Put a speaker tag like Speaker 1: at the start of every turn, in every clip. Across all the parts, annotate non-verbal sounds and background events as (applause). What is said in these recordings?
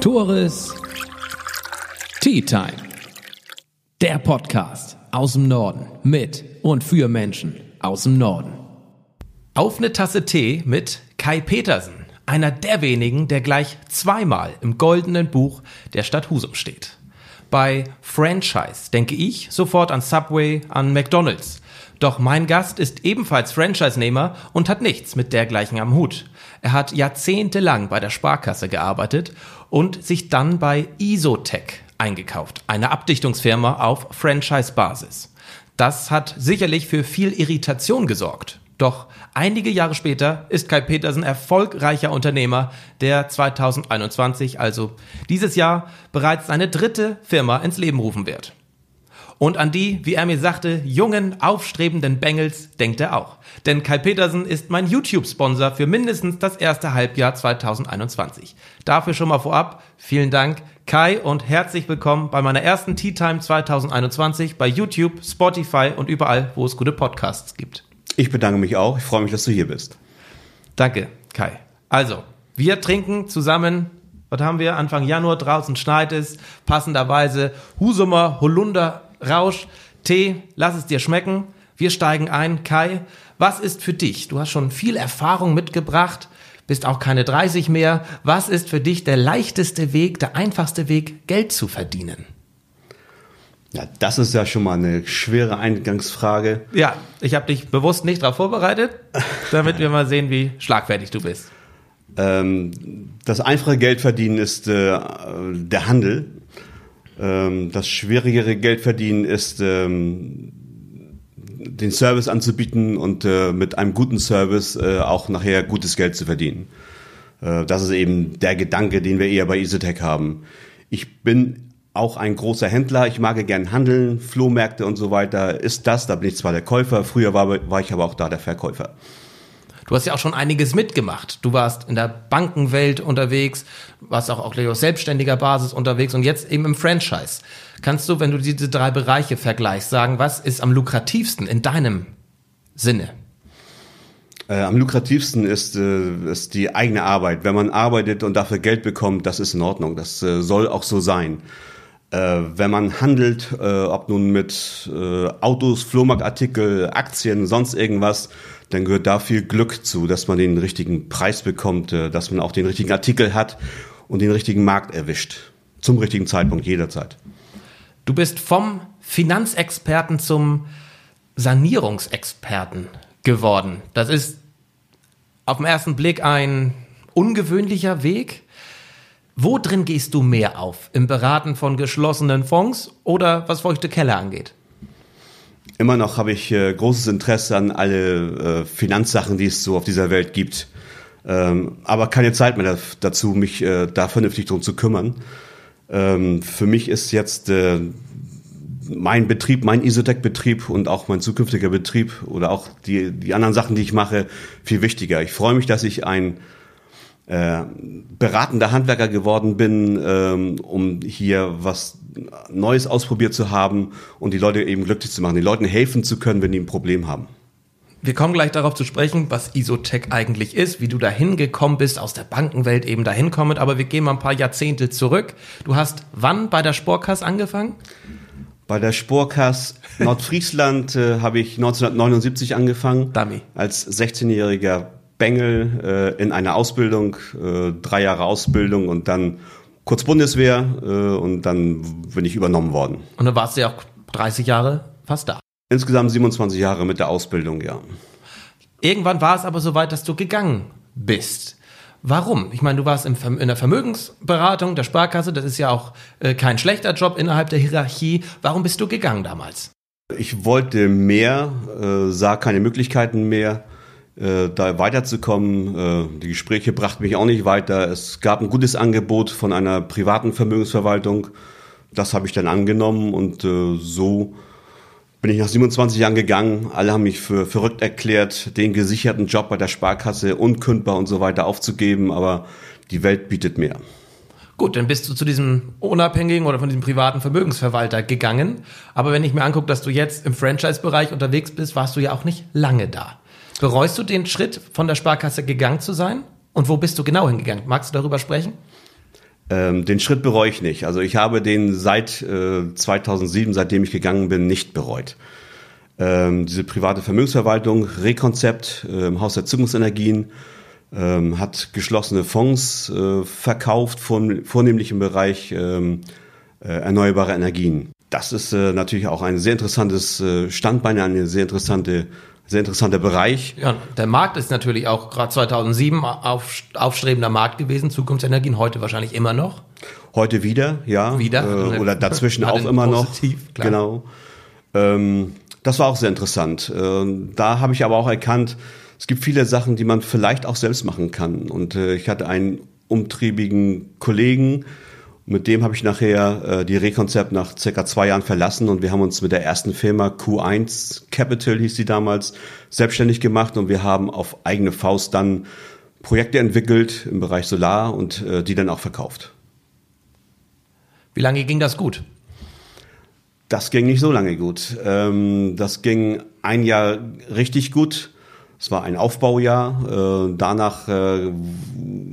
Speaker 1: Tores Tea Time. Der Podcast aus dem Norden mit und für Menschen aus dem Norden. Auf eine Tasse Tee mit Kai Petersen, einer der wenigen, der gleich zweimal im goldenen Buch der Stadt Husum steht. Bei Franchise denke ich sofort an Subway, an McDonald's. Doch mein Gast ist ebenfalls Franchise-Nehmer und hat nichts mit dergleichen am Hut. Er hat jahrzehntelang bei der Sparkasse gearbeitet und sich dann bei Isotech eingekauft, eine Abdichtungsfirma auf Franchise-Basis. Das hat sicherlich für viel Irritation gesorgt. Doch einige Jahre später ist Kai Petersen erfolgreicher Unternehmer, der 2021, also dieses Jahr, bereits seine dritte Firma ins Leben rufen wird. Und an die, wie er mir sagte, jungen, aufstrebenden Bengels denkt er auch. Denn Kai Petersen ist mein YouTube-Sponsor für mindestens das erste Halbjahr 2021. Dafür schon mal vorab vielen Dank, Kai, und herzlich willkommen bei meiner ersten Tea Time 2021 bei YouTube, Spotify und überall, wo es gute Podcasts gibt.
Speaker 2: Ich bedanke mich auch. Ich freue mich, dass du hier bist.
Speaker 1: Danke, Kai. Also, wir trinken zusammen was haben wir? Anfang Januar draußen schneit es, passenderweise Husumer Holunder Rausch, Tee, lass es dir schmecken. Wir steigen ein. Kai, was ist für dich? Du hast schon viel Erfahrung mitgebracht, bist auch keine 30 mehr. Was ist für dich der leichteste Weg, der einfachste Weg, Geld zu verdienen?
Speaker 2: Ja, das ist ja schon mal eine schwere Eingangsfrage.
Speaker 1: Ja, ich habe dich bewusst nicht darauf vorbereitet, damit wir mal sehen, wie schlagfertig du bist.
Speaker 2: Ähm, das einfache Geldverdienen ist äh, der Handel. Ähm, das schwierigere Geldverdienen ist, ähm, den Service anzubieten und äh, mit einem guten Service äh, auch nachher gutes Geld zu verdienen. Äh, das ist eben der Gedanke, den wir eher bei Isotech haben. Ich bin auch ein großer Händler. Ich mag gern handeln, Flohmärkte und so weiter. Ist das, da bin ich zwar der Käufer, früher war, war ich aber auch da der Verkäufer.
Speaker 1: Du hast ja auch schon einiges mitgemacht. Du warst in der Bankenwelt unterwegs, warst auch, auch auf selbstständiger Basis unterwegs und jetzt eben im Franchise. Kannst du, wenn du diese drei Bereiche vergleichst, sagen, was ist am lukrativsten in deinem Sinne?
Speaker 2: Äh, am lukrativsten ist, äh, ist die eigene Arbeit. Wenn man arbeitet und dafür Geld bekommt, das ist in Ordnung. Das äh, soll auch so sein. Äh, wenn man handelt, äh, ob nun mit äh, Autos, Flohmarktartikel, Aktien, sonst irgendwas, dann gehört da viel Glück zu, dass man den richtigen Preis bekommt, äh, dass man auch den richtigen Artikel hat und den richtigen Markt erwischt. Zum richtigen Zeitpunkt, jederzeit.
Speaker 1: Du bist vom Finanzexperten zum Sanierungsexperten geworden. Das ist auf den ersten Blick ein ungewöhnlicher Weg. Wo drin gehst du mehr auf? Im Beraten von geschlossenen Fonds oder was feuchte Keller angeht?
Speaker 2: Immer noch habe ich äh, großes Interesse an alle äh, Finanzsachen, die es so auf dieser Welt gibt. Ähm, aber keine Zeit mehr dazu, mich äh, da vernünftig drum zu kümmern. Ähm, für mich ist jetzt äh, mein Betrieb, mein Isotec-Betrieb und auch mein zukünftiger Betrieb oder auch die, die anderen Sachen, die ich mache, viel wichtiger. Ich freue mich, dass ich ein äh, beratender Handwerker geworden bin, ähm, um hier was Neues ausprobiert zu haben und die Leute eben glücklich zu machen, den Leuten helfen zu können, wenn die ein Problem haben.
Speaker 1: Wir kommen gleich darauf zu sprechen, was Isotech eigentlich ist, wie du dahin gekommen bist, aus der Bankenwelt eben dahin kommend, aber wir gehen mal ein paar Jahrzehnte zurück. Du hast wann bei der Sportkasse angefangen?
Speaker 2: Bei der Sportkasse Nordfriesland äh, habe ich 1979 angefangen.
Speaker 1: Dummy.
Speaker 2: Als 16-jähriger Bengel äh, in einer Ausbildung, äh, drei Jahre Ausbildung und dann kurz Bundeswehr äh, und dann bin ich übernommen worden.
Speaker 1: Und dann warst du ja auch 30 Jahre fast da.
Speaker 2: Insgesamt 27 Jahre mit der Ausbildung, ja.
Speaker 1: Irgendwann war es aber so weit, dass du gegangen bist. Warum? Ich meine, du warst in der Vermögensberatung der Sparkasse, das ist ja auch äh, kein schlechter Job innerhalb der Hierarchie. Warum bist du gegangen damals?
Speaker 2: Ich wollte mehr, äh, sah keine Möglichkeiten mehr da weiterzukommen. Äh, die Gespräche brachten mich auch nicht weiter. Es gab ein gutes Angebot von einer privaten Vermögensverwaltung. Das habe ich dann angenommen und äh, so bin ich nach 27 Jahren gegangen. Alle haben mich für verrückt erklärt, den gesicherten Job bei der Sparkasse unkündbar und so weiter aufzugeben, aber die Welt bietet mehr.
Speaker 1: Gut, dann bist du zu diesem unabhängigen oder von diesem privaten Vermögensverwalter gegangen. Aber wenn ich mir angucke, dass du jetzt im Franchise-Bereich unterwegs bist, warst du ja auch nicht lange da. Bereust du den Schritt, von der Sparkasse gegangen zu sein? Und wo bist du genau hingegangen? Magst du darüber sprechen?
Speaker 2: Ähm, den Schritt bereue ich nicht. Also ich habe den seit äh, 2007, seitdem ich gegangen bin, nicht bereut. Ähm, diese private Vermögensverwaltung, Rekonzept äh, im Haus der Zukunftsenergien, ähm, hat geschlossene Fonds äh, verkauft, von, vornehmlich im Bereich ähm, äh, erneuerbare Energien. Das ist äh, natürlich auch ein sehr interessantes äh, Standbein, eine sehr interessante sehr interessanter Bereich.
Speaker 1: Ja, der Markt ist natürlich auch gerade 2007 auf, aufstrebender Markt gewesen, Zukunftsenergien, heute wahrscheinlich immer noch.
Speaker 2: Heute wieder, ja.
Speaker 1: Wieder.
Speaker 2: Äh, oder dazwischen (laughs) auch immer positiv, noch. Klar. Genau. Ähm, das war auch sehr interessant. Äh, da habe ich aber auch erkannt, es gibt viele Sachen, die man vielleicht auch selbst machen kann. Und äh, ich hatte einen umtriebigen Kollegen, mit dem habe ich nachher äh, die Rekonzept nach circa zwei Jahren verlassen und wir haben uns mit der ersten Firma Q1 Capital hieß sie damals selbstständig gemacht und wir haben auf eigene Faust dann Projekte entwickelt im Bereich Solar und äh, die dann auch verkauft.
Speaker 1: Wie lange ging das gut?
Speaker 2: Das ging nicht so lange gut. Ähm, das ging ein Jahr richtig gut. Es war ein Aufbaujahr. Äh, danach äh,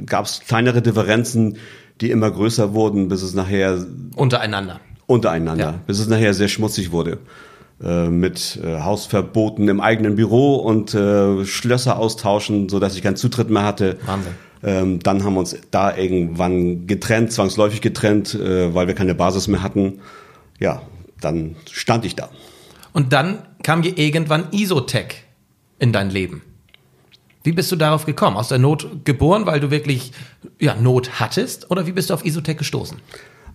Speaker 2: gab es kleinere Differenzen, die immer größer wurden, bis es nachher
Speaker 1: untereinander
Speaker 2: untereinander, ja. bis es nachher sehr schmutzig wurde äh, mit äh, Hausverboten im eigenen Büro und äh, Schlösser austauschen, so dass ich keinen Zutritt mehr hatte.
Speaker 1: Wahnsinn.
Speaker 2: Ähm, dann haben wir uns da irgendwann getrennt, zwangsläufig getrennt, äh, weil wir keine Basis mehr hatten. Ja, dann stand ich da.
Speaker 1: Und dann kam hier irgendwann Isotech in dein Leben. Wie bist du darauf gekommen? Aus der Not geboren, weil du wirklich ja, Not hattest? Oder wie bist du auf Isotech gestoßen?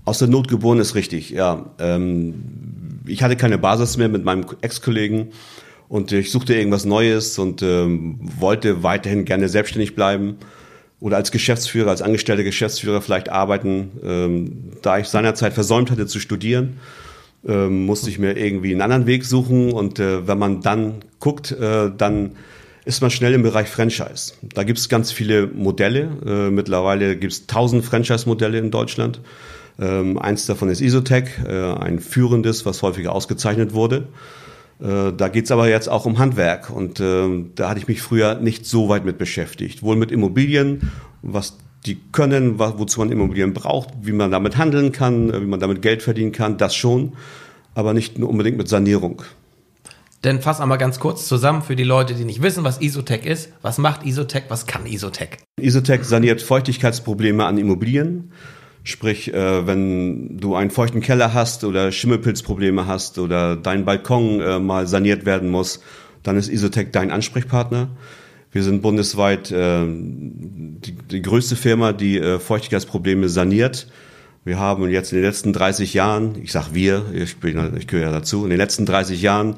Speaker 2: Aus der Not geboren ist richtig, ja. Ähm, ich hatte keine Basis mehr mit meinem Ex-Kollegen und ich suchte irgendwas Neues und ähm, wollte weiterhin gerne selbstständig bleiben oder als Geschäftsführer, als angestellter Geschäftsführer vielleicht arbeiten. Ähm, da ich seinerzeit versäumt hatte zu studieren, ähm, musste ich mir irgendwie einen anderen Weg suchen und äh, wenn man dann guckt, äh, dann ist man schnell im Bereich Franchise. Da gibt es ganz viele Modelle. Äh, mittlerweile gibt es tausend Franchise-Modelle in Deutschland. Ähm, eins davon ist Isotech, äh, ein führendes, was häufiger ausgezeichnet wurde. Äh, da geht es aber jetzt auch um Handwerk und äh, da hatte ich mich früher nicht so weit mit beschäftigt. Wohl mit Immobilien, was die können, wozu man Immobilien braucht, wie man damit handeln kann, äh, wie man damit Geld verdienen kann, das schon, aber nicht unbedingt mit Sanierung.
Speaker 1: Denn fass einmal ganz kurz zusammen für die Leute, die nicht wissen, was Isotech ist. Was macht Isotech? Was kann Isotech?
Speaker 2: Isotech saniert Feuchtigkeitsprobleme an Immobilien. Sprich, äh, wenn du einen feuchten Keller hast oder Schimmelpilzprobleme hast oder dein Balkon äh, mal saniert werden muss, dann ist Isotech dein Ansprechpartner. Wir sind bundesweit äh, die, größte Firma, die Feuchtigkeitsprobleme saniert. Wir haben jetzt in den letzten 30 Jahren, ich sag wir, ich, bin, ich gehöre ja dazu, in den letzten 30 Jahren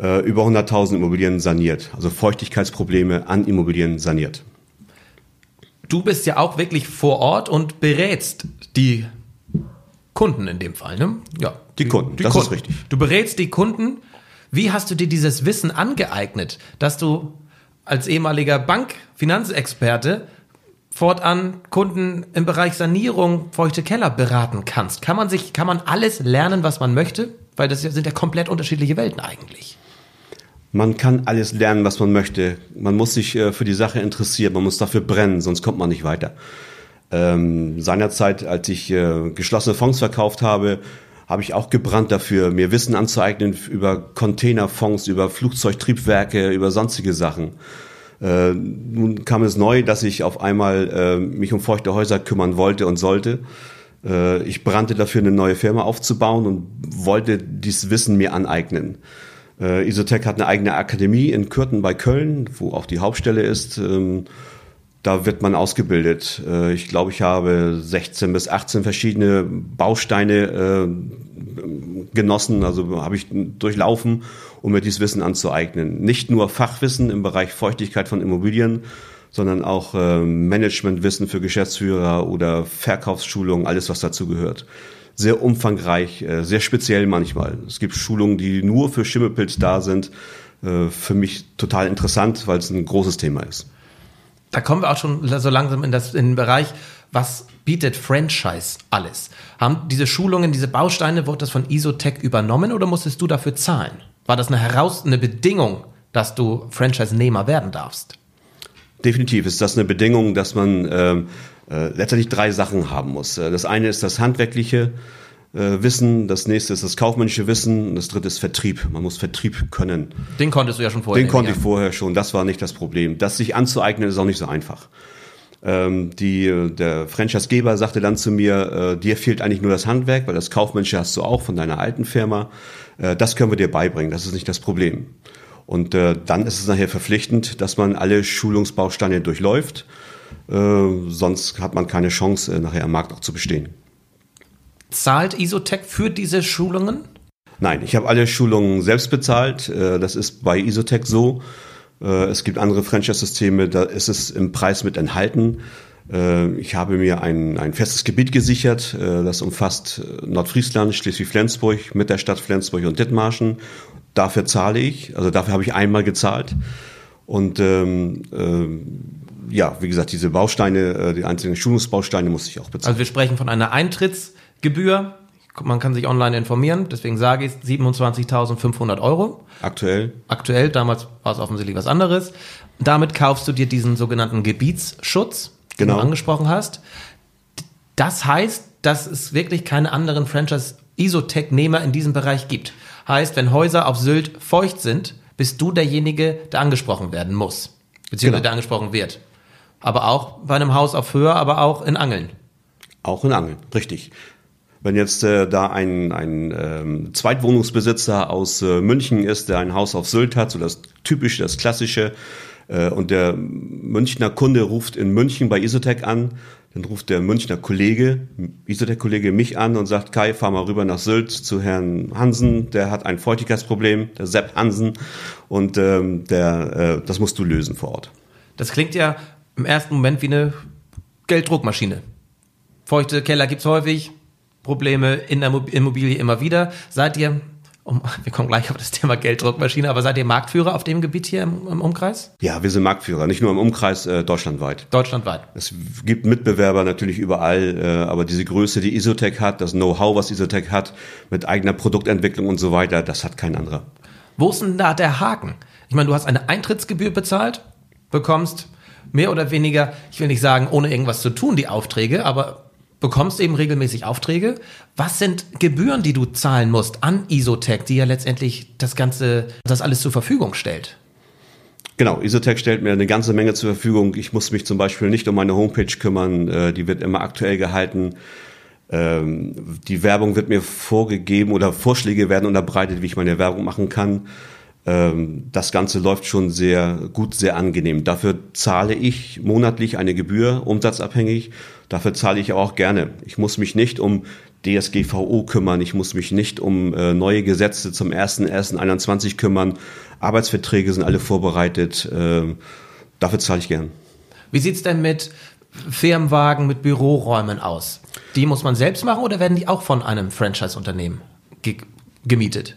Speaker 2: äh, über 100.000 Immobilien saniert, also Feuchtigkeitsprobleme an Immobilien saniert.
Speaker 1: Du bist ja auch wirklich vor Ort und berätst die Kunden in dem Fall, ne?
Speaker 2: Ja. Die Kunden,
Speaker 1: die das Kunden. ist richtig. Du berätst die Kunden. Wie hast du dir dieses Wissen angeeignet, dass du als ehemaliger Bankfinanzexperte fortan Kunden im Bereich Sanierung, feuchte Keller beraten kannst? Kann man sich, kann man alles lernen, was man möchte? Weil das sind ja komplett unterschiedliche Welten eigentlich.
Speaker 2: Man kann alles lernen, was man möchte. Man muss sich äh, für die Sache interessieren, man muss dafür brennen, sonst kommt man nicht weiter. Ähm, seinerzeit, als ich äh, geschlossene Fonds verkauft habe, habe ich auch gebrannt dafür, mir Wissen anzueignen über Containerfonds, über Flugzeugtriebwerke, über sonstige Sachen. Äh, nun kam es neu, dass ich auf einmal äh, mich um feuchte Häuser kümmern wollte und sollte. Äh, ich brannte dafür, eine neue Firma aufzubauen und wollte dieses Wissen mir aneignen. Äh, Isotech hat eine eigene Akademie in Kürten bei Köln, wo auch die Hauptstelle ist. Ähm, da wird man ausgebildet. Äh, ich glaube, ich habe 16 bis 18 verschiedene Bausteine äh, genossen, also habe ich durchlaufen, um mir dieses Wissen anzueignen. Nicht nur Fachwissen im Bereich Feuchtigkeit von Immobilien, sondern auch äh, Managementwissen für Geschäftsführer oder Verkaufsschulungen, alles was dazu gehört sehr umfangreich, äh, sehr speziell manchmal. Es gibt Schulungen, die nur für Schimmelpilz da sind. Äh, für mich total interessant, weil es ein großes Thema ist.
Speaker 1: Da kommen wir auch schon so langsam in, das, in den Bereich, was bietet Franchise alles? Haben diese Schulungen, diese Bausteine, wurde das von Isotech übernommen oder musstest du dafür zahlen? War das eine, heraus, eine Bedingung, dass du Franchise-Nehmer werden darfst?
Speaker 2: Definitiv ist das eine Bedingung, dass man ähm, äh, letztendlich drei Sachen haben muss. Äh, das eine ist das handwerkliche äh, Wissen, das nächste ist das kaufmännische Wissen und das dritte ist Vertrieb. Man muss Vertrieb können.
Speaker 1: Den konntest du ja schon vorher.
Speaker 2: Den konnte ich vorher schon, das war nicht das Problem. Das sich anzueignen ist auch nicht so einfach. Ähm, die, der Franchise-Geber sagte dann zu mir, äh, dir fehlt eigentlich nur das Handwerk, weil das Kaufmännische hast du auch von deiner alten Firma. Äh, das können wir dir beibringen, das ist nicht das Problem. Und äh, dann ist es nachher verpflichtend, dass man alle Schulungsbausteine durchläuft. Äh, sonst hat man keine Chance, äh, nachher am Markt auch zu bestehen.
Speaker 1: Zahlt Isotech für diese Schulungen?
Speaker 2: Nein, ich habe alle Schulungen selbst bezahlt. Äh, das ist bei Isotech so. Es gibt andere Franchise-Systeme, da ist es im Preis mit enthalten. Ich habe mir ein, ein festes Gebiet gesichert, das umfasst Nordfriesland, Schleswig-Flensburg mit der Stadt Flensburg und Dithmarschen. Dafür zahle ich, also dafür habe ich einmal gezahlt. Und ähm, äh, ja, wie gesagt, diese Bausteine, die einzelnen Schulungsbausteine muss ich auch bezahlen.
Speaker 1: Also wir sprechen von einer Eintritts- Gebühr, man kann sich online informieren, deswegen sage ich 27.500 Euro.
Speaker 2: Aktuell?
Speaker 1: Aktuell, damals war es offensichtlich was anderes. Damit kaufst du dir diesen sogenannten Gebietsschutz, den genau. du angesprochen hast. Das heißt, dass es wirklich keine anderen Franchise-Isotech-Nehmer in diesem Bereich gibt. Heißt, wenn Häuser auf Sylt feucht sind, bist du derjenige, der angesprochen werden muss. Beziehungsweise genau. der angesprochen wird. Aber auch bei einem Haus auf Höhe, aber auch in Angeln.
Speaker 2: Auch in Angeln, richtig. Wenn jetzt äh, da ein, ein ähm, Zweitwohnungsbesitzer aus äh, München ist, der ein Haus auf Sylt hat, so das typische, das klassische, äh, und der Münchner Kunde ruft in München bei Isotec an, dann ruft der Münchner Kollege, Isotec-Kollege mich an und sagt, Kai, fahr mal rüber nach Sylt zu Herrn Hansen, der hat ein Feuchtigkeitsproblem, der Sepp Hansen, und ähm, der, äh, das musst du lösen vor Ort.
Speaker 1: Das klingt ja im ersten Moment wie eine Gelddruckmaschine. Feuchte Keller gibt's häufig, Probleme in der Immobilie immer wieder. Seid ihr, um, (laughs) wir kommen gleich auf das Thema Gelddruckmaschine, aber seid ihr Marktführer auf dem Gebiet hier im, im Umkreis?
Speaker 2: Ja, wir sind Marktführer, nicht nur im Umkreis, äh, deutschlandweit.
Speaker 1: Deutschlandweit.
Speaker 2: Es gibt Mitbewerber natürlich überall, äh, aber diese Größe, die Isotech hat, das Know-how, was Isotech hat, mit eigener Produktentwicklung und so weiter, das hat kein anderer.
Speaker 1: Wo ist denn da der Haken? Ich meine, du hast eine Eintrittsgebühr bezahlt, bekommst mehr oder weniger, ich will nicht sagen, ohne irgendwas zu tun, die Aufträge, aber bekommst eben regelmäßig Aufträge. Was sind Gebühren, die du zahlen musst an Isotech, die ja letztendlich das Ganze, das alles zur Verfügung stellt?
Speaker 2: Genau, Isotech stellt mir eine ganze Menge zur Verfügung. Ich muss mich zum Beispiel nicht um meine Homepage kümmern, äh, die wird immer aktuell gehalten. Ähm, die Werbung wird mir vorgegeben oder Vorschläge werden unterbreitet, wie ich meine Werbung machen kann. Ähm, das Ganze läuft schon sehr gut, sehr angenehm. Dafür zahle ich monatlich eine Gebühr, umsatzabhängig. Dafür zahle ich auch gerne. Ich muss mich nicht um DSGVO kümmern. Ich muss mich nicht um äh, neue Gesetze zum 1.1.21 kümmern. Arbeitsverträge sind alle vorbereitet. Ähm, dafür zahle ich gern.
Speaker 1: Wie sieht's denn mit Firmenwagen, mit Büroräumen aus? Die muss man selbst machen oder werden die auch von einem Franchise-Unternehmen gemietet?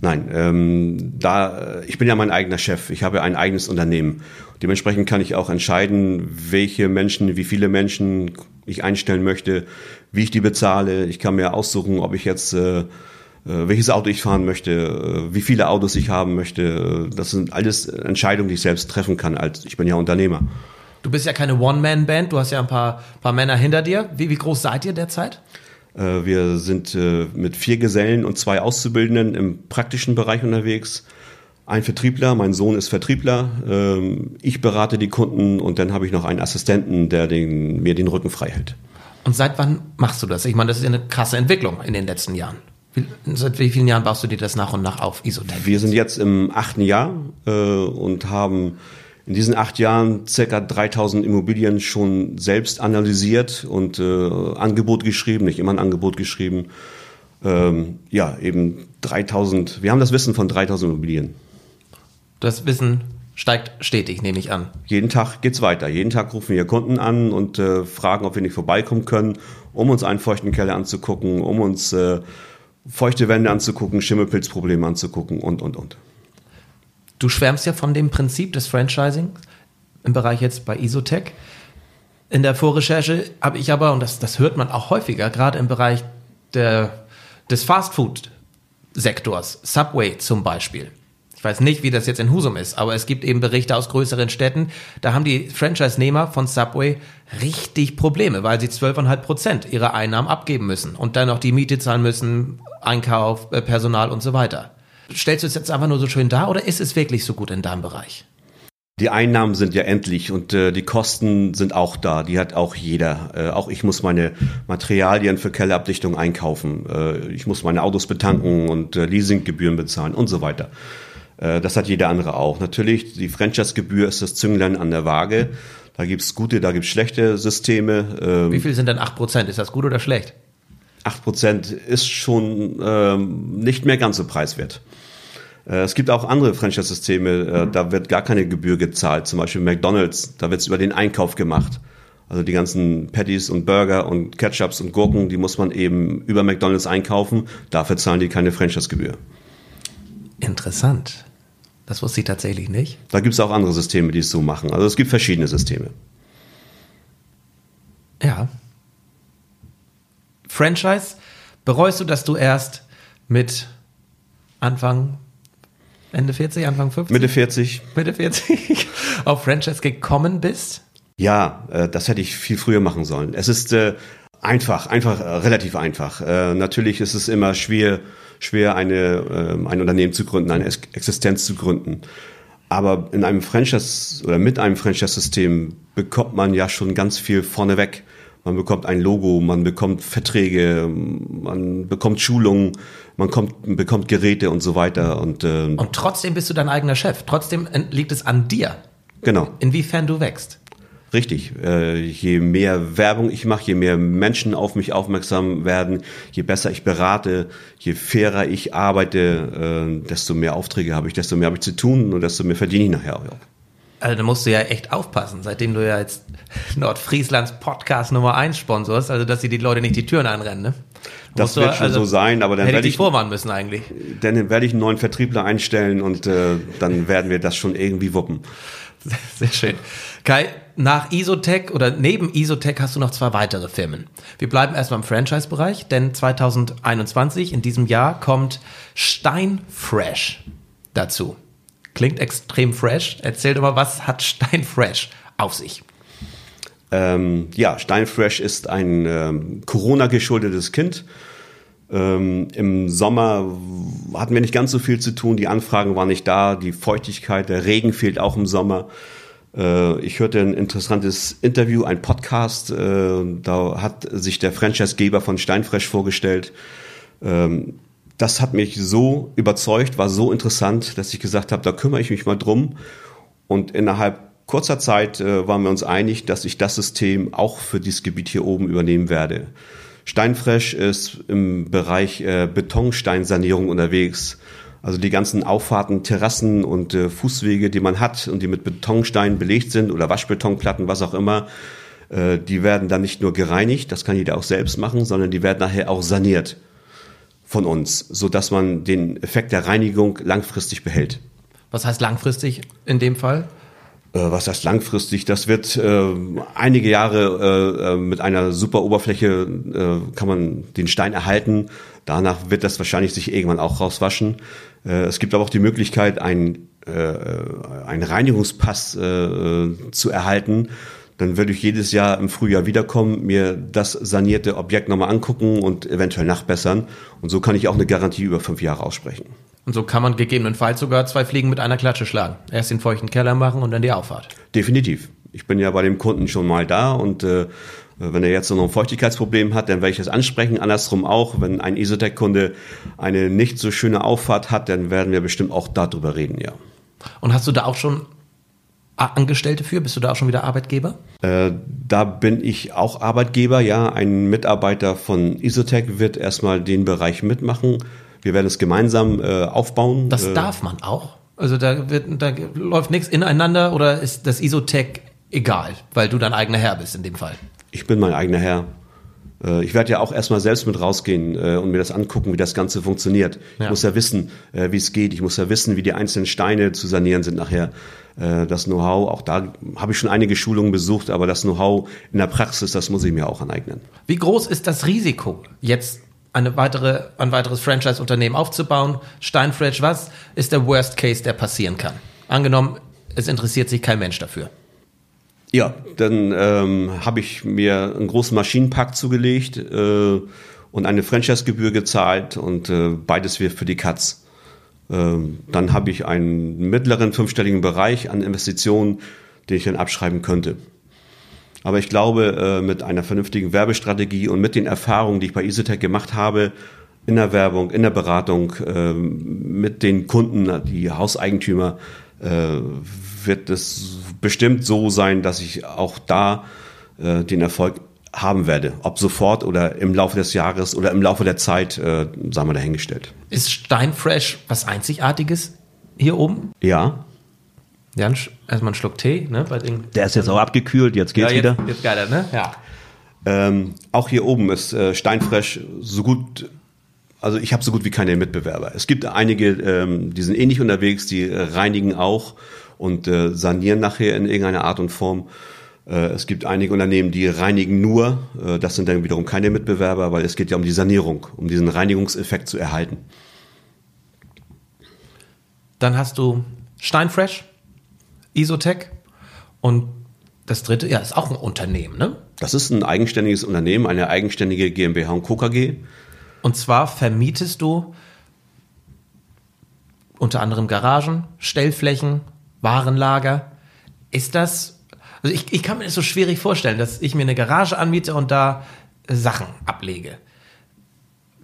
Speaker 2: Nein, ähm, da ich bin ja mein eigener Chef. Ich habe ein eigenes Unternehmen. Dementsprechend kann ich auch entscheiden, welche Menschen, wie viele Menschen ich einstellen möchte, wie ich die bezahle. Ich kann mir aussuchen, ob ich jetzt äh, äh welches Auto ich fahren möchte, äh, wie viele Autos ich haben möchte. Das sind alles Entscheidungen, die ich selbst treffen kann. Als ich bin ja Unternehmer.
Speaker 1: Du bist ja keine One-Man-Band. Du hast ja ein paar, paar Männer hinter dir. Wie, wie groß seid ihr derzeit?
Speaker 2: Äh, wir sind äh, mit vier Gesellen und zwei Auszubildenden im praktischen Bereich unterwegs. Ein Vertriebler, mein Sohn ist Vertriebler. Ähm, ich berate die Kunden und dann habe ich noch einen Assistenten, der den, mir den Rücken frei hält.
Speaker 1: Und seit wann machst du das? Ich meine, das ist ja eine krasse Entwicklung in den letzten Jahren. Seit wie vielen Jahren baust du dir das nach und nach auf,
Speaker 2: Isotech? Wir sind jetzt im achten Jahr äh, und haben in diesen acht Jahren circa 3000 Immobilien schon selbst analysiert und äh, Angebot geschrieben, nicht immer ein Angebot geschrieben. Ähm, ja, eben 3000, wir haben das Wissen von 3000 Immobilien.
Speaker 1: Das Wissen steigt stetig, nehme ich an.
Speaker 2: Jeden Tag geht's weiter. Jeden Tag rufen wir Kunden an und äh, fragen, ob wir nicht vorbeikommen können, um uns einen feuchten Keller anzugucken, um uns äh, feuchte Wände anzugucken, Schimmelpilzprobleme anzugucken und, und, und.
Speaker 1: Du schwärmst ja von dem Prinzip des Franchising im Bereich jetzt bei Isotech. In der Vorrecherche habe ich aber, und das, das hört man auch häufiger, gerade im Bereich der, des Fastfood-Sektors, Subway zum Beispiel. ich weiß nicht, wie das jetzt in Husum ist, aber es gibt eben Berichte aus größeren Städten, da haben die Franchise-Nehmer von Subway richtig Probleme, weil sie 12,5 Prozent ihrer Einnahmen abgeben müssen und dann noch die Miete zahlen müssen, Einkauf, äh, Personal und so weiter. Stellst du es jetzt einfach nur so schön dar oder ist es wirklich so gut in deinem Bereich?
Speaker 2: Die Einnahmen sind ja endlich und äh, die Kosten sind auch da. Die hat auch jeder. Äh, auch ich muss meine Materialien für Kellerabdichtung einkaufen. Äh, ich muss meine Autos betanken und äh, Leasinggebühren bezahlen und so weiter. Äh, das hat jeder andere auch. Natürlich, die Franchise-Gebühr ist das Zünglein an der Waage. Da gibt's gute, da gibt's schlechte Systeme.
Speaker 1: Ähm, Wie viel sind denn 8%? Ist das gut oder schlecht?
Speaker 2: 8% ist schon ähm, nicht mehr ganz so preiswert. Äh, es gibt auch andere Franchise-Systeme, äh, mhm. da wird gar keine Gebühr gezahlt. Zum Beispiel McDonalds, da wird es über den Einkauf gemacht. Also die ganzen Patties und Burger und Ketchups und Gurken, die muss man eben über McDonalds einkaufen. Dafür zahlen die keine Franchise-Gebühr.
Speaker 1: Interessant. Das wusste ich tatsächlich nicht.
Speaker 2: Da gibt es auch andere Systeme, die es so machen. Also es gibt verschiedene Systeme.
Speaker 1: Ja. Franchise, bereust du, dass du erst mit Anfang Ende 40, Anfang 50?
Speaker 2: Mitte 40.
Speaker 1: Mitte 40 (laughs) auf Franchise gekommen bist?
Speaker 2: Ja, äh, das hätte ich viel früher machen sollen. Es ist äh, einfach, einfach, äh, relativ einfach. Äh, natürlich ist es immer schwer, schwer eine, äh, ein Unternehmen zu gründen, eine Existenz zu gründen. Aber in einem Franchise oder mit einem Franchise-System bekommt man ja schon ganz viel vorneweg. Man bekommt ein Logo, man bekommt Verträge, man bekommt Schulungen, man kommt, bekommt Geräte und so weiter. Und,
Speaker 1: äh, und trotzdem bist du dein eigener Chef. Trotzdem liegt es an dir.
Speaker 2: Genau.
Speaker 1: Inwiefern du wächst.
Speaker 2: Richtig. Äh, je mehr Werbung ich mache, je mehr Menschen auf mich aufmerksam werden, je besser ich berate, je fairer ich arbeite, äh, desto mehr Aufträge habe ich, desto mehr habe ich zu tun und desto mehr verdiene ich nachher auch.
Speaker 1: Also da musst du ja echt aufpassen, seitdem du ja jetzt Nordfrieslands Podcast Nummer 1 sponsorst, also dass sie die Leute nicht die Türen anrennen, ne?
Speaker 2: Das wird schon also, so sein, aber dann
Speaker 1: hätte
Speaker 2: werde
Speaker 1: ich vorwarnen müssen eigentlich.
Speaker 2: Dann werde ich einen neuen Vertriebler einstellen und äh, dann werden wir das schon irgendwie wuppen. (laughs)
Speaker 1: Sehr schön. Kai, nach Isotech oder neben Isotech hast du noch zwei weitere Firmen. Wir bleiben erstmal im Franchise-Bereich, denn 2021, in diesem Jahr, kommt Steinfresh dazu. Klingt extrem fresh. Erzähl doch mal, was hat Steinfresh auf sich?
Speaker 2: Ähm, ja, Steinfresh ist ein ähm, Corona-geschuldetes Kind. Ähm, Im Sommer hatten wir nicht ganz so viel zu tun, die Anfragen waren nicht da, die Feuchtigkeit, der Regen fehlt auch im Sommer. Äh, ich hörte ein interessantes Interview, ein Podcast, äh, da hat sich der Franchise-Geber von Steinfresh vorgestellt. Ähm, das hat mich so überzeugt, war so interessant, dass ich gesagt habe, da kümmere ich mich mal drum. Und innerhalb kurzer Zeit äh, waren wir uns einig, dass ich das System auch für dieses Gebiet hier oben übernehmen werde. Steinfresh ist im Bereich äh, Betonsteinsanierung unterwegs. Also die ganzen Auffahrten, Terrassen und äh, Fußwege, die man hat und die mit Betonsteinen belegt sind oder Waschbetonplatten, was auch immer, äh, die werden dann nicht nur gereinigt, das kann jeder auch selbst machen, sondern die werden nachher auch saniert von uns, so dass man den Effekt der Reinigung langfristig behält.
Speaker 1: Was heißt langfristig in dem Fall?
Speaker 2: Äh, was heißt langfristig? Das wird äh, einige Jahre äh, äh, mit einer super Oberfläche äh, kann man den Stein erhalten. Danach wird das wahrscheinlich sich irgendwann auch rauswaschen. Äh, es gibt aber auch die Möglichkeit, ein, äh, einen Reinigungspass zu erhalten, dann würde ich jedes Jahr im Frühjahr wiederkommen, mir das sanierte Objekt nochmal angucken und eventuell nachbessern. Und so kann ich auch eine Garantie über fünf Jahre aussprechen.
Speaker 1: Und so kann man gegebenenfalls sogar zwei Fliegen mit einer Klatsche schlagen. Erst den feuchten Keller machen und dann die Auffahrt.
Speaker 2: Definitiv. Ich bin ja bei dem Kunden schon mal da und äh, wenn er jetzt noch ein Feuchtigkeitsproblem hat, dann werde ich das ansprechen. Andersrum auch, wenn ein Isotec-Kunde eine nicht so schöne Auffahrt hat, dann werden wir bestimmt auch darüber reden, ja.
Speaker 1: Und hast du da auch schon Angestellte für? Bist du da auch schon wieder Arbeitgeber?
Speaker 2: Äh, da bin ich auch Arbeitgeber, ja. Ein Mitarbeiter von Isotec wird erstmal den Bereich mitmachen. Wir werden es gemeinsam äh, aufbauen.
Speaker 1: Das
Speaker 2: äh,
Speaker 1: darf man auch. Also da, wird, da läuft nichts ineinander oder ist das Isotec egal, weil du dein eigener Herr bist in dem Fall?
Speaker 2: Ich bin mein eigener Herr. Äh, ich werde ja auch erstmal selbst mit rausgehen äh, und mir das angucken, wie das Ganze funktioniert. Ja. Ich muss ja wissen, äh, wie es geht. Ich muss ja wissen, wie die einzelnen Steine zu sanieren sind nachher. Das Know-how, auch da habe ich schon einige Schulungen besucht, aber das Know-how in der Praxis, das muss ich mir auch aneignen.
Speaker 1: Wie groß ist das Risiko, jetzt eine weitere, ein weiteres Franchise-Unternehmen aufzubauen. Steinfresh, was ist der Worst Case, der passieren kann? Angenommen, es interessiert sich kein Mensch dafür.
Speaker 2: Ja, dann ähm, habe ich mir einen großen Maschinenpark zugelegt äh, und eine Franchise-Gebühr gezahlt und äh, beides wir für die Katz. Ähm, dann habe ich einen mittleren fünfstelligen Bereich an Investitionen, den ich dann abschreiben könnte. Aber ich glaube, äh, mit einer vernünftigen Werbestrategie und mit den Erfahrungen, die ich bei Isotech gemacht habe, in der Werbung, in der Beratung, äh, mit den Kunden, die Hauseigentümer, äh, wird es bestimmt so sein, dass ich auch da den Erfolg haben werde. Ob sofort oder im Laufe des Jahres oder im Laufe der Zeit, äh, sagen wir dahingestellt.
Speaker 1: Ist Steinfresh was Einzigartiges hier oben?
Speaker 2: Ja.
Speaker 1: Ja, erstmal einen Schluck Tee, ne? Bei
Speaker 2: den, Der ist jetzt auch abgekühlt, jetzt geht's
Speaker 1: ja,
Speaker 2: jetzt,
Speaker 1: wieder. Jetzt geiler, ne? Ja.
Speaker 2: Ähm, auch hier oben ist äh, Steinfresh so gut, also ich habe so gut wie keine Mitbewerber. Es gibt einige, ähm, die sind ähnlich unterwegs, die reinigen auch und äh, sanieren nachher in irgendeiner Art und Form. Äh, es gibt einige Unternehmen, die reinigen nur. Äh, das sind dann wiederum keine Mitbewerber, weil es geht ja um die Sanierung, um diesen Reinigungseffekt zu erhalten.
Speaker 1: Dann hast du Steinfresh, Isotech und das dritte, ja, ist auch ein Unternehmen, ne?
Speaker 2: Das ist ein eigenständiges Unternehmen, eine eigenständige GmbH und Co. KG.
Speaker 1: Und zwar vermietest du unter anderem Garagen, Stellflächen, Warenlager. Ist das, also ich, ich kann mir das so schwierig vorstellen, dass ich mir eine Garage anmiete und da Sachen ablege.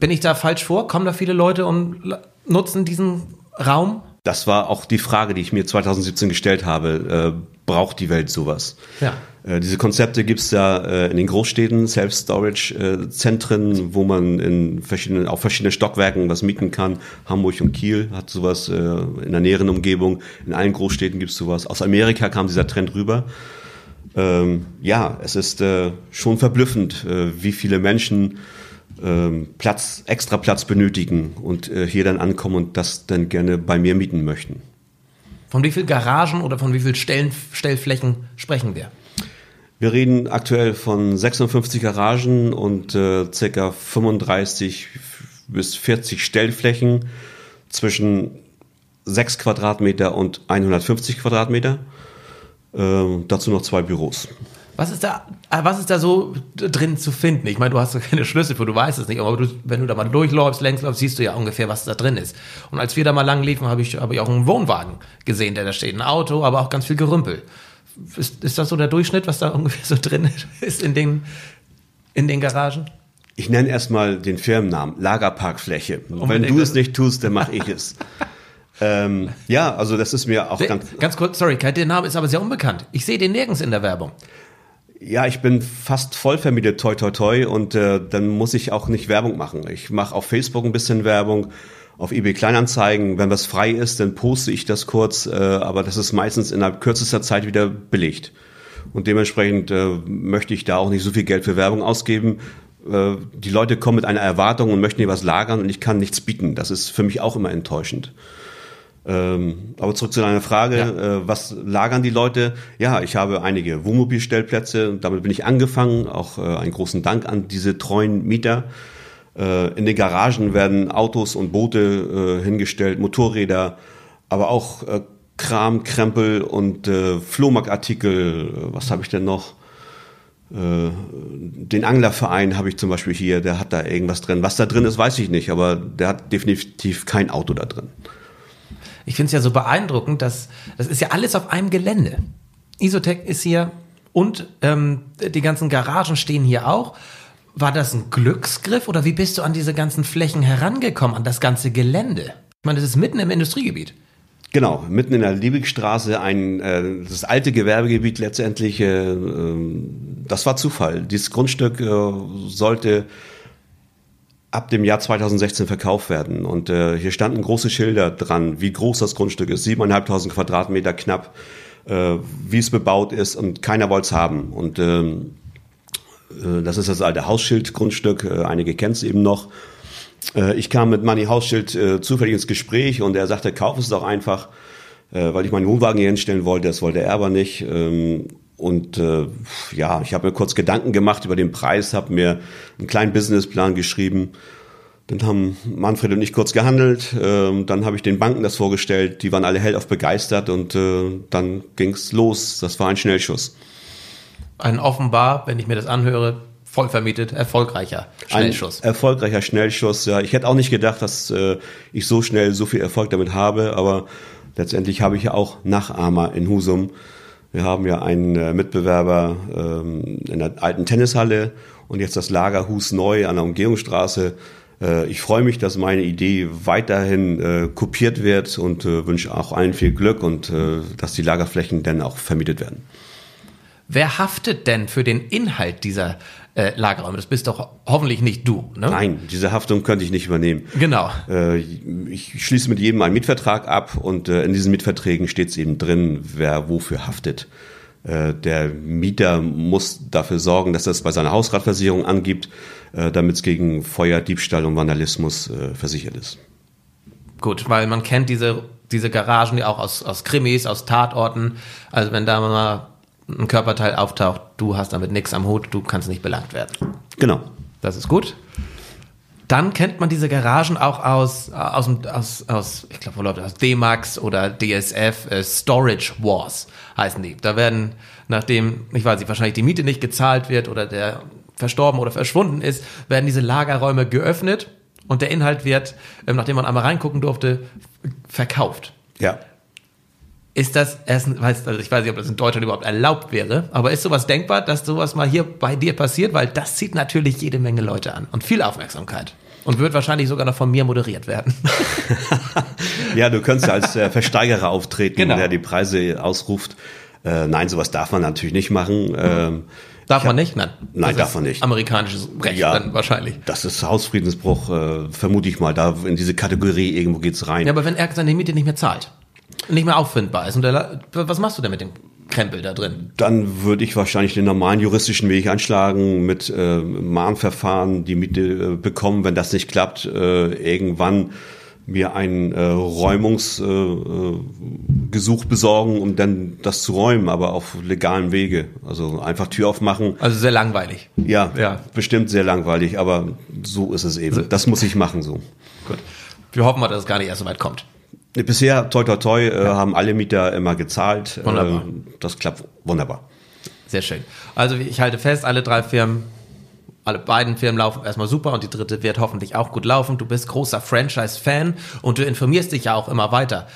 Speaker 1: Bin ich da falsch vor? Kommen da viele Leute und nutzen diesen Raum?
Speaker 2: Das war auch die Frage, die ich mir 2017 gestellt habe. Äh, braucht die Welt sowas?
Speaker 1: Ja.
Speaker 2: Äh, diese Konzepte gibt es ja äh, in den Großstädten, Self-Storage-Zentren, äh, wo man in verschiedenen, auf verschiedenen Stockwerken was mieten kann. Hamburg und Kiel hat sowas äh, in der näheren Umgebung. In allen Großstädten gibt es sowas. Aus Amerika kam dieser Trend rüber. Ähm, ja, es ist äh, schon verblüffend, wie viele Menschen Platz, extra Platz benötigen und äh, hier dann ankommen und das dann gerne bei mir mieten möchten.
Speaker 1: Von wie viel Garagen oder von wie viel Stellen, Stellflächen sprechen wir?
Speaker 2: Wir reden aktuell von 56 Garagen und äh, ca. 35 bis 40 Stellflächen zwischen 6 Quadratmeter und 150 Quadratmeter. Äh, dazu noch zwei Büros.
Speaker 1: Was ist da, äh, was ist da so drin zu finden? Ich meine, du hast keine Schlüssel für, du weißt es nicht, aber du, wenn du da mal durchläufst, längs läufst, siehst du ja ungefähr, was da drin ist. Und als wir da mal lang liefen, habe ich, hab ich auch einen Wohnwagen gesehen, der da steht. Ein Auto, aber auch ganz viel Gerümpel. Ist, ist das so der Durchschnitt, was da ungefähr so drin (laughs) ist in den, in den Garagen?
Speaker 2: Ich nenne erstmal den Firmennamen, Lagerparkfläche. Und wenn du es nicht tust, dann mache ich es. ähm, ja, also das ist mir auch
Speaker 1: der,
Speaker 2: ganz...
Speaker 1: Ganz kurz, sorry, der Name ist aber sehr unbekannt. Ich sehe den nirgends in der Werbung.
Speaker 2: Ja, ich bin fast voll vermietet, toi toi toi, und äh, dann muss ich auch nicht Werbung machen. Ich mache auf Facebook ein bisschen Werbung, auf eBay Kleinanzeigen. Wenn was frei ist, dann poste ich das kurz, äh, aber das ist meistens innerhalb kürzester Zeit wieder belegt. Und dementsprechend äh, möchte ich da auch nicht so viel Geld für Werbung ausgeben. Äh, die Leute kommen mit einer Erwartung und möchten hier was lagern und ich kann nichts bieten. Das ist für mich auch immer enttäuschend. Ähm, aber zurück zu deiner Frage, ja. äh, was lagern die Leute? Ja, ich habe einige Wohnmobilstellplätze, damit bin ich angefangen. Auch äh, einen großen Dank an diese treuen Mieter. Äh, in den Garagen werden Autos und Boote äh, hingestellt, Motorräder, aber auch äh, Kram, Krempel und äh, Flohmarktartikel. Was habe ich denn noch? den Anglerverein habe ich zum Beispiel hier, der hat da irgendwas drin. Was da drin ist, weiß ich nicht, aber der hat definitiv kein Auto da drin.
Speaker 1: Ich finde es ja so beeindruckend, dass das ist ja alles auf einem Gelände. Isotech ist hier und ähm, die ganzen Garagen stehen hier auch. War das ein Glücksgriff oder wie bist du an diese ganzen Flächen herangekommen, an das ganze Gelände? Ich meine, das ist mitten im Industriegebiet.
Speaker 2: Genau, mitten in der Liebigstraße, ein äh, das alte Gewerbegebiet letztendlich. Äh, äh, das war Zufall. Dieses Grundstück äh, sollte ab dem Jahr 2016 verkauft werden. Und äh, hier standen große Schilder dran, wie groß das Grundstück ist, siebeneinhalbtausend Quadratmeter knapp, äh, wie es bebaut ist und keiner wollte es haben. Und ähm, äh, das ist das alte Hausschildgrundstück, äh, einige kennen es eben noch. Äh, ich kam mit Manny Hausschild äh, zufällig ins Gespräch und er sagte, kauf es doch einfach, äh, weil ich meinen Wohnwagen hier hinstellen wollte, das wollte er aber nicht. Ähm, und äh, ja, ich habe mir kurz Gedanken gemacht über den Preis, habe mir einen kleinen Businessplan geschrieben Dann haben Manfred und ich kurz gehandelt. Ähm, dann habe ich den Banken das vorgestellt. Die waren alle hellauf begeistert und äh, dann ging's los. Das war ein Schnellschuss.
Speaker 1: Ein offenbar, wenn ich mir das anhöre, voll vermietet, erfolgreicher Schnellschuss.
Speaker 2: Ein erfolgreicher Schnellschuss, ja. Ich hätte auch nicht gedacht, dass äh, ich so schnell so viel Erfolg damit habe, aber letztendlich habe ich ja auch Nachahmer in Husum. Wir haben ja einen äh, Mitbewerber ähm, in der alten Tennishalle und jetzt das Lager Hus Neu an der Umgehungsstraße. Äh, ich freue mich, dass meine Idee weiterhin äh, kopiert wird und wünsche auch allen viel Glück und dass die Lagerflächen dann auch vermietet werden.
Speaker 1: Wer haftet denn für den Inhalt dieser äh, Lagerräume? Das bist doch hoffentlich nicht du, ne?
Speaker 2: Nein, diese Haftung könnte ich nicht übernehmen.
Speaker 1: Genau.
Speaker 2: Äh, ich schließe mit jedem einen Mietvertrag ab und äh, in diesen Mietverträgen steht es eben drin, wer wofür haftet. Äh, der Mieter muss dafür sorgen, dass er es bei seiner Hausratversicherung angibt, äh, damit es gegen Feuer, Diebstahl und Vandalismus äh, versichert ist.
Speaker 1: Gut, weil man kennt diese, diese Garagen ja auch aus, aus Krimis, aus Tatorten. Also wenn da mal ein Körperteil auftaucht, du hast damit nichts am Hut, du kannst nicht belangt werden.
Speaker 2: Genau.
Speaker 1: Das ist gut. Dann kennt man diese Garagen auch aus, aus, aus, aus ich glaube, aus D-Max oder DSF, äh, Storage Wars heißen die. Da werden, nachdem, ich weiß nicht, wahrscheinlich die Miete nicht gezahlt wird oder der verstorben oder verschwunden ist, werden diese Lagerräume geöffnet und der Inhalt wird, ähm, nachdem man einmal reingucken durfte, verkauft.
Speaker 2: Ja.
Speaker 1: Ist das, erst, weiß, also ich weiß nicht, ob das in Deutschland überhaupt erlaubt wäre, aber ist sowas denkbar, dass sowas mal hier bei dir passiert? Weil das zieht natürlich jede Menge Leute an und viel Aufmerksamkeit. Und wird wahrscheinlich sogar noch von mir moderiert werden. (laughs)
Speaker 2: ja, du könntest als äh, Versteigerer auftreten,
Speaker 1: Genau.
Speaker 2: der die Preise ausruft. Äh, nein, sowas darf man natürlich nicht machen. Ähm,
Speaker 1: Darf
Speaker 2: ich
Speaker 1: man
Speaker 2: hab-
Speaker 1: nicht? Nein.
Speaker 2: Nein, darf man nicht.
Speaker 1: Amerikanisches Recht
Speaker 2: Ja.
Speaker 1: dann wahrscheinlich.
Speaker 2: Das ist Hausfriedensbruch, äh, vermute ich mal. Da in diese Kategorie irgendwo geht's rein.
Speaker 1: Ja, aber wenn er seine Miete nicht mehr zahlt, nicht mehr auffindbar ist, und der, was machst du denn mit dem Krempel da drin?
Speaker 2: Dann würde ich wahrscheinlich den normalen juristischen Weg einschlagen, mit äh, Mahnverfahren die Miete äh, bekommen. Wenn das nicht klappt, äh, irgendwann mir ein äh, Räumungsgesuch äh, Gesuch besorgen, um dann das zu räumen, aber auf legalem Wege. Also einfach Tür aufmachen.
Speaker 1: Also sehr langweilig.
Speaker 2: Ja,
Speaker 1: Ja.
Speaker 2: bestimmt sehr langweilig, aber so ist es eben. Das muss ich machen so.
Speaker 1: Gut. Wir hoffen mal, dass es gar nicht erst so weit kommt.
Speaker 2: Bisher, toi toi toi, äh, haben alle Mieter immer gezahlt.
Speaker 1: Wunderbar.
Speaker 2: Äh, das klappt wunderbar.
Speaker 1: Sehr schön. Also ich halte fest, alle drei Firmen, alle beiden Firmen laufen erstmal super und die dritte wird hoffentlich auch gut laufen. Du bist großer Franchise-Fan und du informierst dich ja auch immer weiter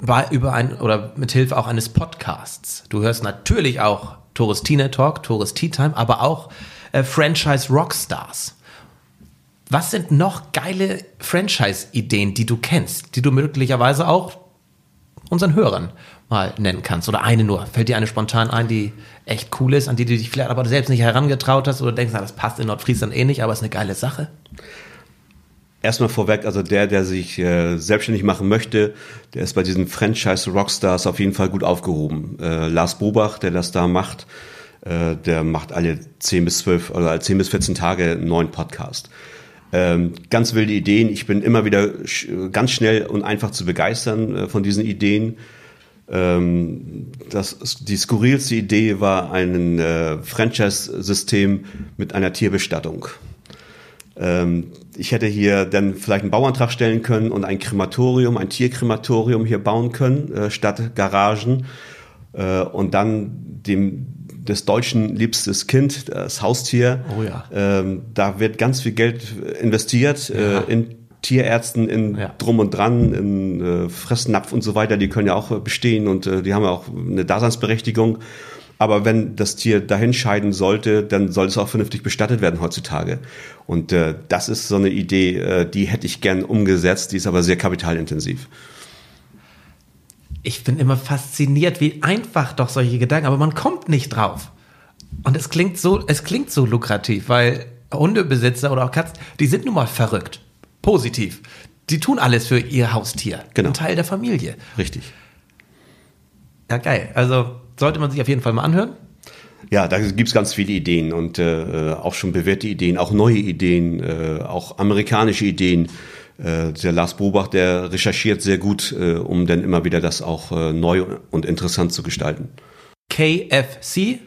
Speaker 1: bei, über ein oder mit Hilfe auch eines Podcasts. Du hörst natürlich auch Tourist Tina Talk, Tourist Tea Time, aber auch äh, Franchise Rockstars. Was sind noch geile Franchise-Ideen, die du kennst, die du möglicherweise auch unseren Hörern mal nennen kannst? Oder eine nur. Fällt dir eine spontan ein, die echt cool ist, an die du dich vielleicht aber selbst nicht herangetraut hast oder denkst, na, das passt in Nordfriesland eh nicht, aber ist eine geile Sache?
Speaker 2: Erstmal vorweg, also der, der sich äh, selbstständig machen möchte, der ist bei diesen Franchise Rockstars auf jeden Fall gut aufgehoben. Äh, Lars Bobach, der das da macht, äh, der macht alle 10 bis 12 oder alle 10 bis 14 Tage einen neuen Podcast. Ähm, ganz wilde Ideen. Ich bin immer wieder sch ganz schnell und einfach zu begeistern äh, von diesen Ideen. Ähm, das, die skurrilste Idee war ein äh, Franchise-System mit einer Tierbestattung. Ähm, ich hätte hier dann vielleicht einen Bauantrag stellen können und ein Krematorium, ein Tierkrematorium hier bauen können, äh, statt Garagen. Äh, und dann dem des Deutschen liebstes Kind, das Haustier.
Speaker 1: Oh ja.
Speaker 2: Ähm, da wird ganz viel Geld investiert
Speaker 1: Ja.
Speaker 2: äh, in Tierärzten, in
Speaker 1: Ja.
Speaker 2: Drum und Dran, in äh, Fressnapf und so weiter. Die können ja auch äh, bestehen und äh, die haben ja auch eine Daseinsberechtigung. Aber wenn das Tier dahin scheiden sollte, dann soll es auch vernünftig bestattet werden heutzutage. Und äh, das ist so eine Idee, äh, die hätte ich gern umgesetzt, die ist aber sehr kapitalintensiv.
Speaker 1: Ich bin immer fasziniert, wie einfach doch solche Gedanken, aber man kommt nicht drauf. Und es klingt so, es klingt so lukrativ, weil Hundebesitzer oder auch Katzen, die sind nun mal verrückt. Positiv. Die tun alles für ihr Haustier.
Speaker 2: Genau.
Speaker 1: Ein Teil der Familie.
Speaker 2: Richtig.
Speaker 1: Ja, geil. Also sollte man sich auf jeden Fall mal anhören.
Speaker 2: Ja, da gibt's ganz viele Ideen und äh, auch schon bewährte Ideen, auch neue Ideen, äh, auch amerikanische Ideen. Äh, der Lars Bobach, der recherchiert sehr gut, äh, um dann immer wieder das auch äh, neu und interessant zu gestalten.
Speaker 1: KFC,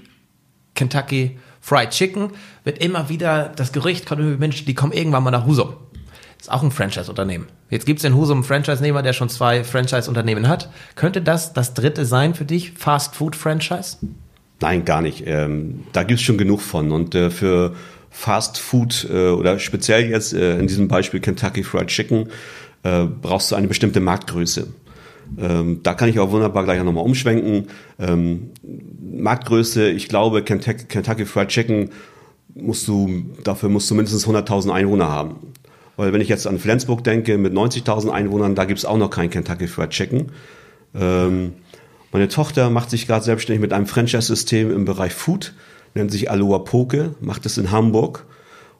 Speaker 1: Kentucky Fried Chicken, wird immer wieder das Gerücht kommt die kommen irgendwann mal nach Husum. Ist auch ein Franchise-Unternehmen. Jetzt gibt's in Husum einen Franchise-Nehmer, der schon zwei Franchise-Unternehmen hat. Könnte das das dritte sein für dich? Fast Food Franchise?
Speaker 2: Nein, gar nicht. Ähm, da gibt's schon genug von. Und äh, für Fast Food äh, oder speziell jetzt äh, in diesem Beispiel Kentucky Fried Chicken äh, brauchst du eine bestimmte Marktgröße. Ähm, da kann ich auch wunderbar gleich nochmal umschwenken. Ähm, Marktgröße, ich glaube, Kentucky, Fried Chicken musst du, dafür musst du mindestens 100.000 Einwohner haben. Weil wenn ich jetzt an Flensburg denke, mit 90.000 Einwohnern, da gibt's auch noch kein Kentucky Fried Chicken. Ähm, meine Tochter macht sich gerade selbstständig mit einem Franchise-System im Bereich Food, nennt sich Aloha Poke, macht es in Hamburg.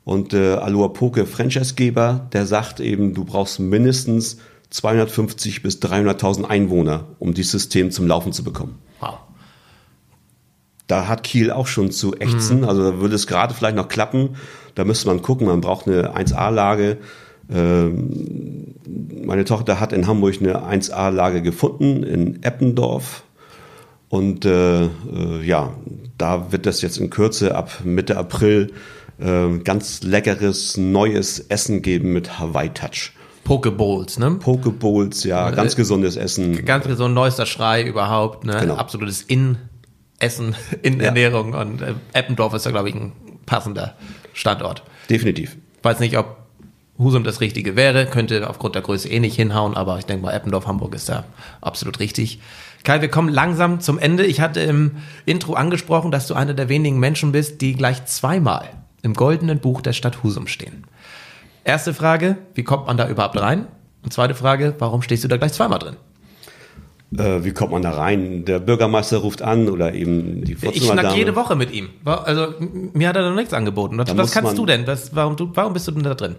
Speaker 2: Und äh, Aloha Poke Franchisegeber, der sagt eben, du brauchst mindestens 250 bis 300.000 Einwohner, um dieses System zum Laufen zu bekommen.
Speaker 1: Wow.
Speaker 2: Da hat Kiel auch schon zu ächzen. Mhm. Also da würde es gerade vielleicht noch klappen. Da müsste man gucken. Man braucht eine 1A-Lage. Ähm, meine Tochter hat in Hamburg eine 1A-Lage gefunden in Eppendorf. Und äh, äh, ja, da wird es jetzt in Kürze ab Mitte April äh, ganz leckeres neues Essen geben mit Hawaii Touch.
Speaker 1: Pokebowls, ne?
Speaker 2: Pokebowls, ja, ganz gesundes Essen.
Speaker 1: Ganz gesund, neuester Schrei überhaupt, ne?
Speaker 2: Genau.
Speaker 1: Absolutes In-Essen, (laughs) In-Ernährung und äh, Eppendorf ist da, glaube ich, ein passender Standort.
Speaker 2: Definitiv.
Speaker 1: Weiß nicht, ob Husum das Richtige wäre, könnte aufgrund der Größe eh nicht hinhauen, aber ich denke mal, Eppendorf, Hamburg ist da absolut richtig. Kai, wir kommen langsam zum Ende. Ich hatte im Intro angesprochen, dass du einer der wenigen Menschen bist, die gleich zweimal im goldenen Buch der Stadt Husum stehen. Erste Frage, wie kommt man da überhaupt rein? Und zweite Frage, warum stehst du da gleich zweimal drin?
Speaker 2: Äh, wie kommt man da rein? Der Bürgermeister ruft an oder eben die
Speaker 1: Ich schnack jede Woche mit ihm. Also mir hat er noch nichts angeboten. Was, was kannst du denn? Was, warum, du, warum bist du denn da drin?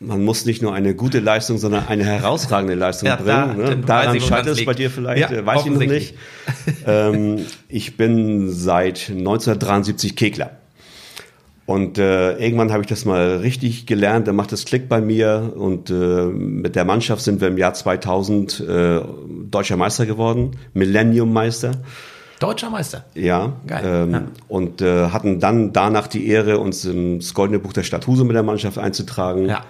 Speaker 2: Man muss nicht nur eine gute Leistung, sondern eine herausragende Leistung
Speaker 1: Ja, da-
Speaker 2: bringen.
Speaker 1: dann
Speaker 2: ne? Daran scheitert
Speaker 1: es
Speaker 2: bei dir vielleicht,
Speaker 1: Ja,
Speaker 2: weiß ich noch nicht. (laughs) ähm, ich bin seit 1973 Kegler. Und äh, irgendwann habe ich das mal richtig gelernt, da macht es Klick bei mir und äh, mit der Mannschaft sind wir im Jahr 2000 äh, deutscher Meister geworden, Millennium Meister.
Speaker 1: Deutscher Meister.
Speaker 2: Ja,
Speaker 1: Geil,
Speaker 2: ähm,
Speaker 1: ja.
Speaker 2: und äh, hatten dann danach die Ehre, uns ins Goldene Buch der Stadt Husum mit der Mannschaft einzutragen.
Speaker 1: Ja.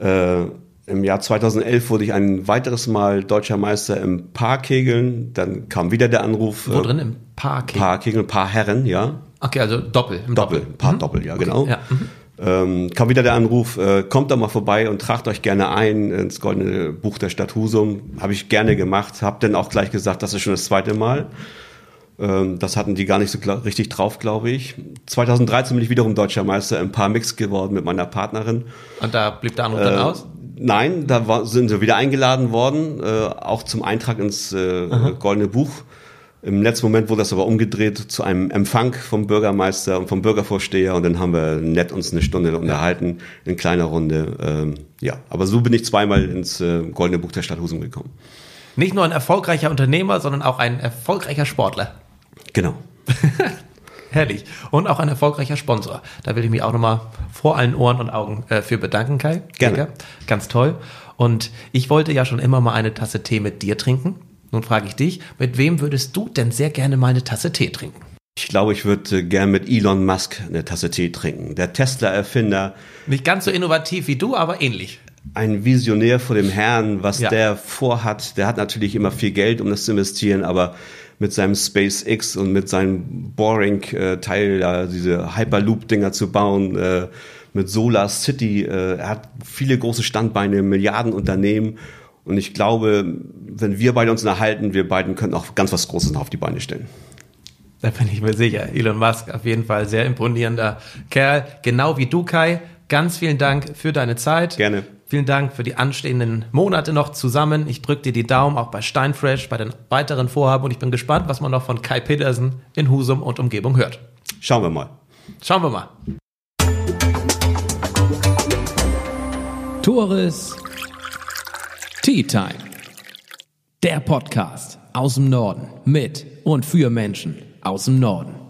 Speaker 2: Äh, Im Jahr 2011 wurde ich ein weiteres Mal deutscher Meister im Paarkegeln. Dann kam wieder der Anruf.
Speaker 1: Wo
Speaker 2: äh,
Speaker 1: drin? Im Park.
Speaker 2: Paarkegeln, Paarherren, ja.
Speaker 1: Okay, also Doppel. Im
Speaker 2: Doppel, Paar Doppel, ja, genau.
Speaker 1: Ja. mhm.
Speaker 2: Ähm, kam wieder der Anruf, äh, kommt doch mal vorbei und tragt euch gerne ein ins Goldene Buch der Stadt Husum. Habe ich gerne gemacht, habe dann auch gleich gesagt, das ist schon das zweite Mal. Ähm, das hatten die gar nicht so richtig drauf, glaube ich. 2013 bin ich wiederum deutscher Meister im Paar Mix geworden mit meiner Partnerin.
Speaker 1: Und da blieb der Anruf dann
Speaker 2: Äh,
Speaker 1: aus?
Speaker 2: Nein, da war, sind wir wieder eingeladen worden, äh, auch zum Eintrag ins äh, Goldene Buch. Im letzten Moment wurde das aber umgedreht zu einem Empfang vom Bürgermeister und vom Bürgervorsteher und dann haben wir nett uns eine Stunde unterhalten in kleiner Runde. Ähm, ja, aber so bin ich zweimal ins äh, Goldene Buch der Stadt Husum gekommen.
Speaker 1: Nicht nur ein erfolgreicher Unternehmer, sondern auch ein erfolgreicher Sportler.
Speaker 2: Genau. (laughs)
Speaker 1: Herrlich. Und auch ein erfolgreicher Sponsor. Da will ich mich auch nochmal vor allen Ohren und Augen äh, für bedanken, Kai.
Speaker 2: Gerne.
Speaker 1: Lecker. Ganz toll. Und ich wollte ja schon immer mal eine Tasse Tee mit dir trinken. Nun frage ich dich, mit wem würdest du denn sehr gerne mal eine Tasse Tee trinken?
Speaker 2: Ich glaube, ich würde äh, gern mit Elon Musk eine Tasse Tee trinken. Der Tesla-Erfinder,
Speaker 1: Nicht ganz so innovativ wie du, aber ähnlich.
Speaker 2: ein Visionär vor dem Herrn, was
Speaker 1: Ja.
Speaker 2: der vorhat. Der hat natürlich immer viel Geld, um das zu investieren, aber mit seinem SpaceX und mit seinem Boring-Teil, da diese Hyperloop-Dinger zu bauen, äh, mit Solar City, äh, er hat viele große Standbeine, Milliardenunternehmen. Und ich glaube, wenn wir beide uns erhalten, wir beiden könnten auch ganz was Großes auf die Beine stellen.
Speaker 1: Da bin ich mir sicher. Elon Musk auf jeden Fall sehr imponierender Kerl. Genau wie du, Kai. Ganz vielen Dank für deine Zeit.
Speaker 2: Gerne.
Speaker 1: Vielen Dank für die anstehenden Monate noch zusammen. Ich drücke dir die Daumen auch bei Steinfresh, bei den weiteren Vorhaben und ich bin gespannt, was man noch von Kai Petersen in Husum und Umgebung hört.
Speaker 2: Schauen wir mal.
Speaker 1: Schauen wir mal.
Speaker 3: Tores Tea Time. Der Podcast aus dem Norden mit und für Menschen aus dem Norden.